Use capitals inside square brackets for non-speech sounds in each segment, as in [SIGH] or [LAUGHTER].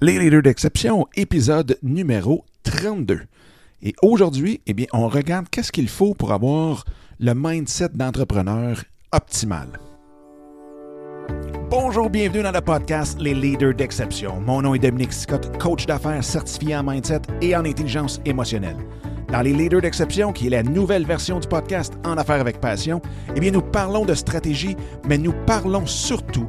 Les leaders d'exception, épisode numéro 32. Et aujourd'hui, eh bien, on regarde qu'est-ce qu'il faut pour avoir le mindset d'entrepreneur optimal. Bonjour, bienvenue dans le podcast Les leaders d'exception. Mon nom est Dominique Scott, coach d'affaires certifié en mindset et en intelligence émotionnelle. Dans les leaders d'exception, qui est la nouvelle version du podcast En affaires avec passion, eh bien, nous parlons de stratégie, mais nous parlons surtout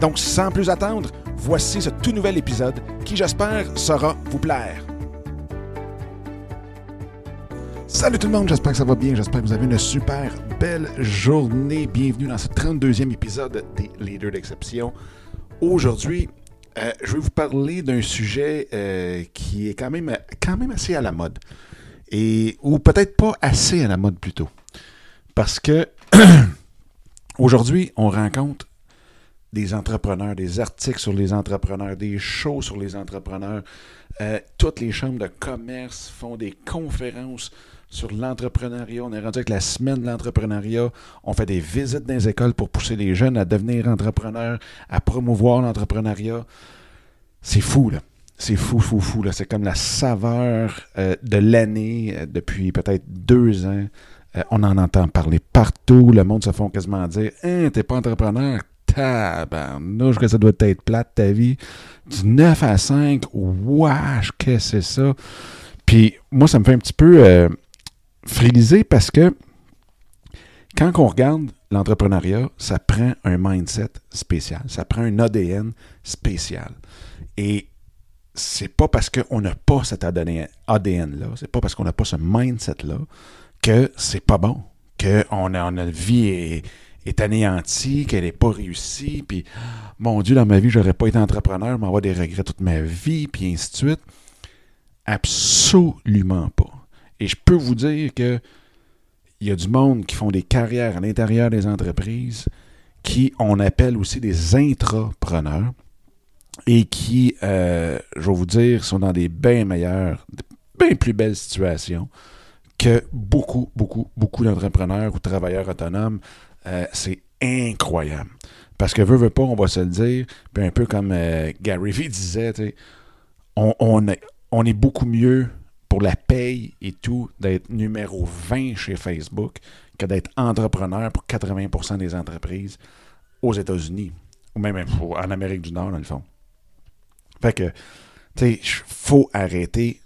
Donc, sans plus attendre, voici ce tout nouvel épisode qui, j'espère, saura vous plaire. Salut tout le monde, j'espère que ça va bien, j'espère que vous avez une super belle journée. Bienvenue dans ce 32e épisode des Leaders d'exception. Aujourd'hui, euh, je vais vous parler d'un sujet euh, qui est quand même, quand même assez à la mode. Et, ou peut-être pas assez à la mode plutôt. Parce que [CLEARS THROAT] aujourd'hui, on rencontre des entrepreneurs, des articles sur les entrepreneurs, des shows sur les entrepreneurs. Euh, toutes les chambres de commerce font des conférences sur l'entrepreneuriat. On est rendu avec la semaine de l'entrepreneuriat. On fait des visites dans les écoles pour pousser les jeunes à devenir entrepreneurs, à promouvoir l'entrepreneuriat. C'est fou, là. C'est fou, fou, fou. Là. C'est comme la saveur euh, de l'année euh, depuis peut-être deux ans. On en entend parler partout. Le monde se font quasiment dire Hein, t'es pas entrepreneur? Tabarnouche, que ça doit être plate ta vie. Du 9 à 5, wesh, qu'est-ce que c'est ça? Puis moi, ça me fait un petit peu euh, parce que quand on regarde l'entrepreneuriat, ça prend un mindset spécial, ça prend un ADN spécial. Et c'est pas parce qu'on n'a pas cet ADN-là, c'est pas parce qu'on n'a pas ce mindset-là que c'est pas bon, que on a, vie est, est anéantie, qu'elle n'est pas réussie, puis mon Dieu, dans ma vie, j'aurais pas été entrepreneur, je avoir des regrets toute ma vie, puis ainsi de suite. Absolument pas. Et je peux vous dire que il y a du monde qui font des carrières à l'intérieur des entreprises qui on appelle aussi des intrapreneurs et qui, euh, je vais vous dire, sont dans des bien meilleures, bien plus belles situations que beaucoup, beaucoup, beaucoup d'entrepreneurs ou travailleurs autonomes. Euh, c'est incroyable. Parce que veut, veut pas, on va se le dire, puis un peu comme euh, Gary Vee disait, on, on, est, on est beaucoup mieux pour la paye et tout d'être numéro 20 chez Facebook que d'être entrepreneur pour 80% des entreprises aux États-Unis ou même en Amérique du Nord, dans le fond. Fait que, tu sais, faut arrêter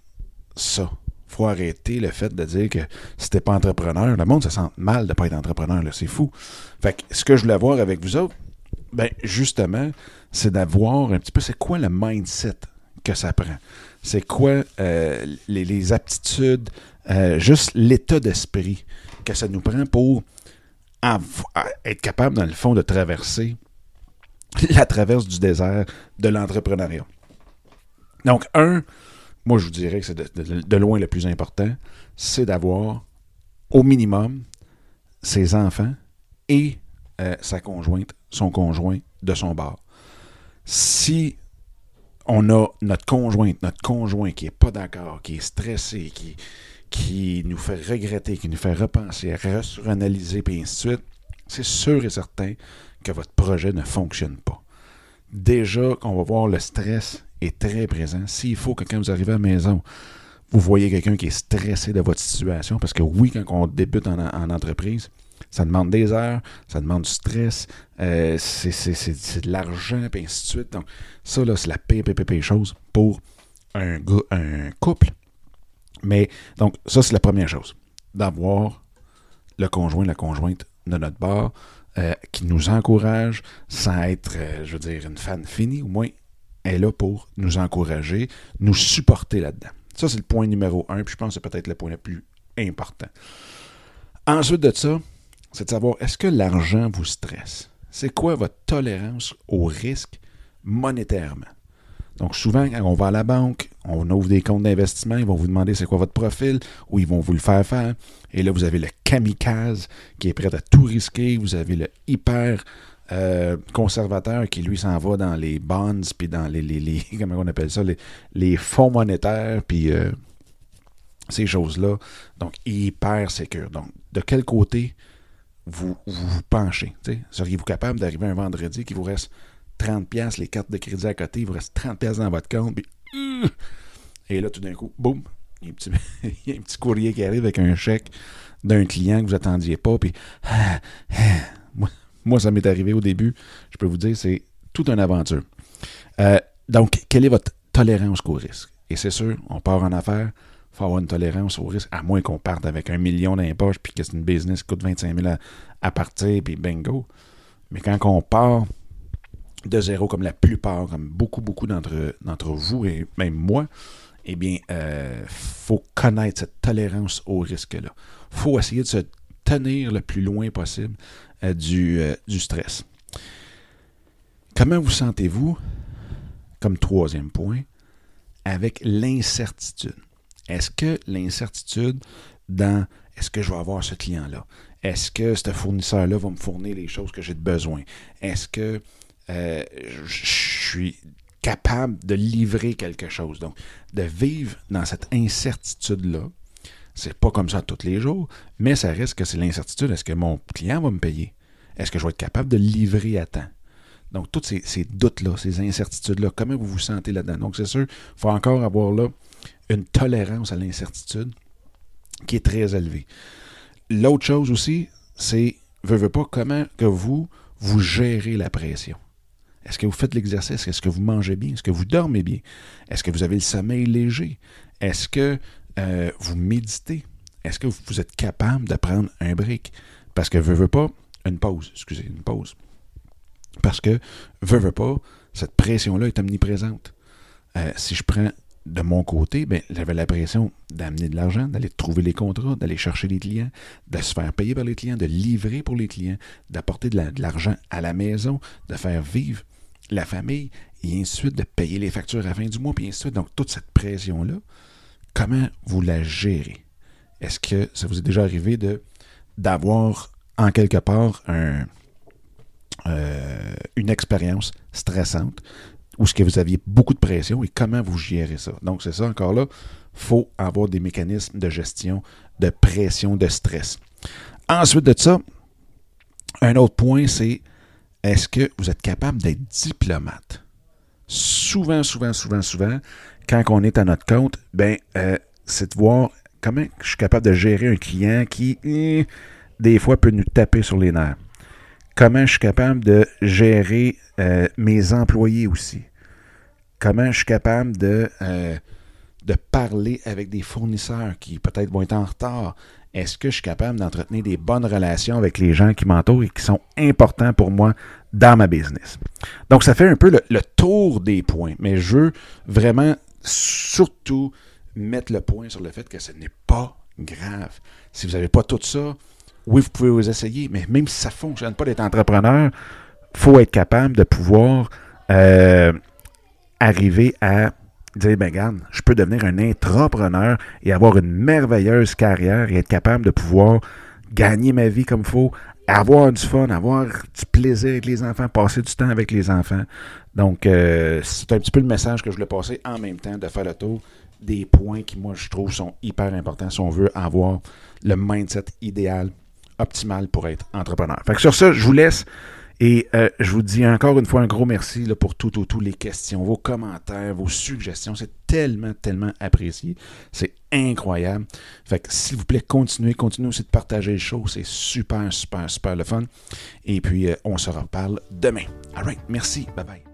ça. Faut arrêter le fait de dire que si t'es pas entrepreneur, le monde se sent mal de pas être entrepreneur, c'est fou. Fait que ce que je voulais voir avec vous autres, ben justement, c'est d'avoir un petit peu c'est quoi le mindset que ça prend? C'est quoi euh, les, aptitudes, euh, juste l'état d'esprit que ça nous prend pour être capable, dans le fond, de traverser [LAUGHS] la traverse du désert de l'entrepreneuriat? Donc, un, moi je vous dirais que c'est de, loin le plus important, c'est d'avoir au minimum ses enfants et euh, sa conjointe, son conjoint de son bord. Si on a notre conjointe, notre conjoint qui n'est pas d'accord, qui est stressé, qui, qui nous fait regretter, qui nous fait repenser, suranalyser, puis ainsi de suite, c'est sûr et certain que votre projet ne fonctionne pas. Déjà, qu'on va voir le stress est très présent. S'il faut que quand vous arrivez à la maison, vous voyez quelqu'un qui est stressé de votre situation, parce que oui, quand on débute en entreprise, ça demande des heures, ça demande du stress, euh, c'est de l'argent, et ainsi de suite. Donc, ça, là, c'est la pire, pire, chose pour un, un couple. Mais, donc, ça, c'est la première chose. D'avoir le conjoint, la conjointe de notre bord euh, qui nous encourage sans être, euh, je veux dire, une fan finie. Au moins, elle est là pour nous encourager, nous supporter là-dedans. Ça, c'est le point numéro un, puis je pense que c'est peut-être le point le plus important. Ensuite de ça, c'est de savoir est-ce que l'argent vous stresse? C'est quoi votre tolérance au risque monétairement? Donc, souvent, quand on va à la banque, on ouvre des comptes d'investissement, ils vont vous demander c'est quoi votre profil, ou ils vont vous le faire faire. Et là, vous avez le kamikaze qui est prêt à tout risquer. Vous avez le hyper euh, conservateur qui, lui, s'en va dans les bonds, puis dans les, les, [LAUGHS] comment on appelle ça, les, fonds monétaires, puis euh, ces choses-là. Donc, hyper sécure. Donc, de quel côté vous vous, penchez? Seriez-vous capable d'arriver un vendredi qui vous reste 30$, les cartes de crédit à côté, il vous reste 30$ dans votre compte, puis, euh, et là, tout d'un coup, boum, [LAUGHS] il y, a un petit, courrier qui arrive avec un chèque d'un client que vous attendiez pas, puis moi, ça m'est arrivé au début, je peux vous dire, c'est toute une aventure. Euh, donc, quelle est votre tolérance au risque? Et c'est sûr, on part en affaires, il faut avoir une tolérance au risque, à moins qu'on parte avec un million poches, puis que c'est une business qui coûte 25 000 à, à partir, puis bingo. Mais quand on part de zéro, comme la plupart, comme beaucoup, beaucoup d'entre, vous et même moi, eh bien, euh, faut connaître cette tolérance au risque-là. Faut essayer de se tenir le plus loin possible euh, du, euh, du stress. Comment vous sentez-vous, comme troisième point, avec l'incertitude? Est-ce que l'incertitude dans est-ce que je vais avoir ce client-là? Est-ce que ce fournisseur-là va me fournir les choses que j'ai besoin? Est-ce que euh, je suis capable de livrer quelque chose. Donc, de vivre dans cette incertitude-là, c'est pas comme ça tous les jours, mais ça reste que c'est l'incertitude. Est-ce que mon client va me payer? Est-ce que je vais être capable de livrer à temps? Donc, tous ces, doutes-là, ces incertitudes-là, comment vous vous sentez là-dedans? Donc, c'est sûr, il faut encore avoir là une tolérance à l'incertitude qui est très élevée. L'autre chose aussi, c'est, veux, veux pas, comment que vous, vous gérez la pression? Est-ce que vous faites l'exercice? Est-ce que vous mangez bien? Est-ce que vous dormez bien? Est-ce que vous avez le sommeil léger? Est-ce que euh, vous méditez? Est-ce que vous êtes capable de prendre un break? Parce que veut, veut pas, une pause, excusez, une pause. Parce que veut, veut pas, cette pression-là est omniprésente. Euh, si je prends de mon côté, ben, j'avais la pression d'amener de l'argent, d'aller trouver les contrats, d'aller chercher les clients, de se faire payer par les clients, de livrer pour les clients, d'apporter de l'argent à la maison, de faire vivre la famille, et ensuite de payer les factures à la fin du mois, puis ainsi de. Donc, toute cette pression-là, comment vous la gérez? Est-ce que ça vous est déjà arrivé de d'avoir en quelque part un, euh, une expérience stressante où ce que vous aviez beaucoup de pression et comment vous gérez ça? Donc, c'est ça encore là, il faut avoir des mécanismes de gestion de pression, de stress. Ensuite de ça, un autre point, c'est est-ce que vous êtes capable d'être diplomate? Souvent, souvent, souvent, souvent, quand on est à notre compte, ben, euh, c'est de voir comment je suis capable de gérer un client qui, eh, des fois, peut nous taper sur les nerfs. Comment je suis capable de gérer euh, mes employés aussi. Comment je suis capable de, euh, de parler avec des fournisseurs qui peut-être vont être en retard est-ce que je suis capable d'entretenir des bonnes relations avec les gens qui m'entourent et qui sont importants pour moi dans ma business? Donc, ça fait un peu le, tour des points, mais je veux vraiment surtout mettre le point sur le fait que ce n'est pas grave. Si vous n'avez pas tout ça, oui, vous pouvez vous essayer, mais même si ça ne fonctionne pas d'être entrepreneur, il faut être capable de pouvoir euh, arriver à dire, ben regarde, je peux devenir un intrapreneur et avoir une merveilleuse carrière et être capable de pouvoir gagner ma vie comme il faut, avoir du fun, avoir du plaisir avec les enfants, passer du temps avec les enfants. Donc, euh, c'est un petit peu le message que je voulais passer en même temps de faire le tour des points qui, moi, je trouve sont hyper importants si on veut avoir le mindset idéal, optimal pour être entrepreneur. Fait que sur ça, je vous laisse. Et euh, je vous dis encore une fois un gros merci pour toutes tout, les questions, vos commentaires, vos suggestions. C'est tellement, tellement apprécié. C'est incroyable. Fait que s'il vous plaît, continuez, continuez aussi de partager les choses. C'est super, super, super le fun. Et puis, euh, on se reparle demain. All right. Merci. Bye bye.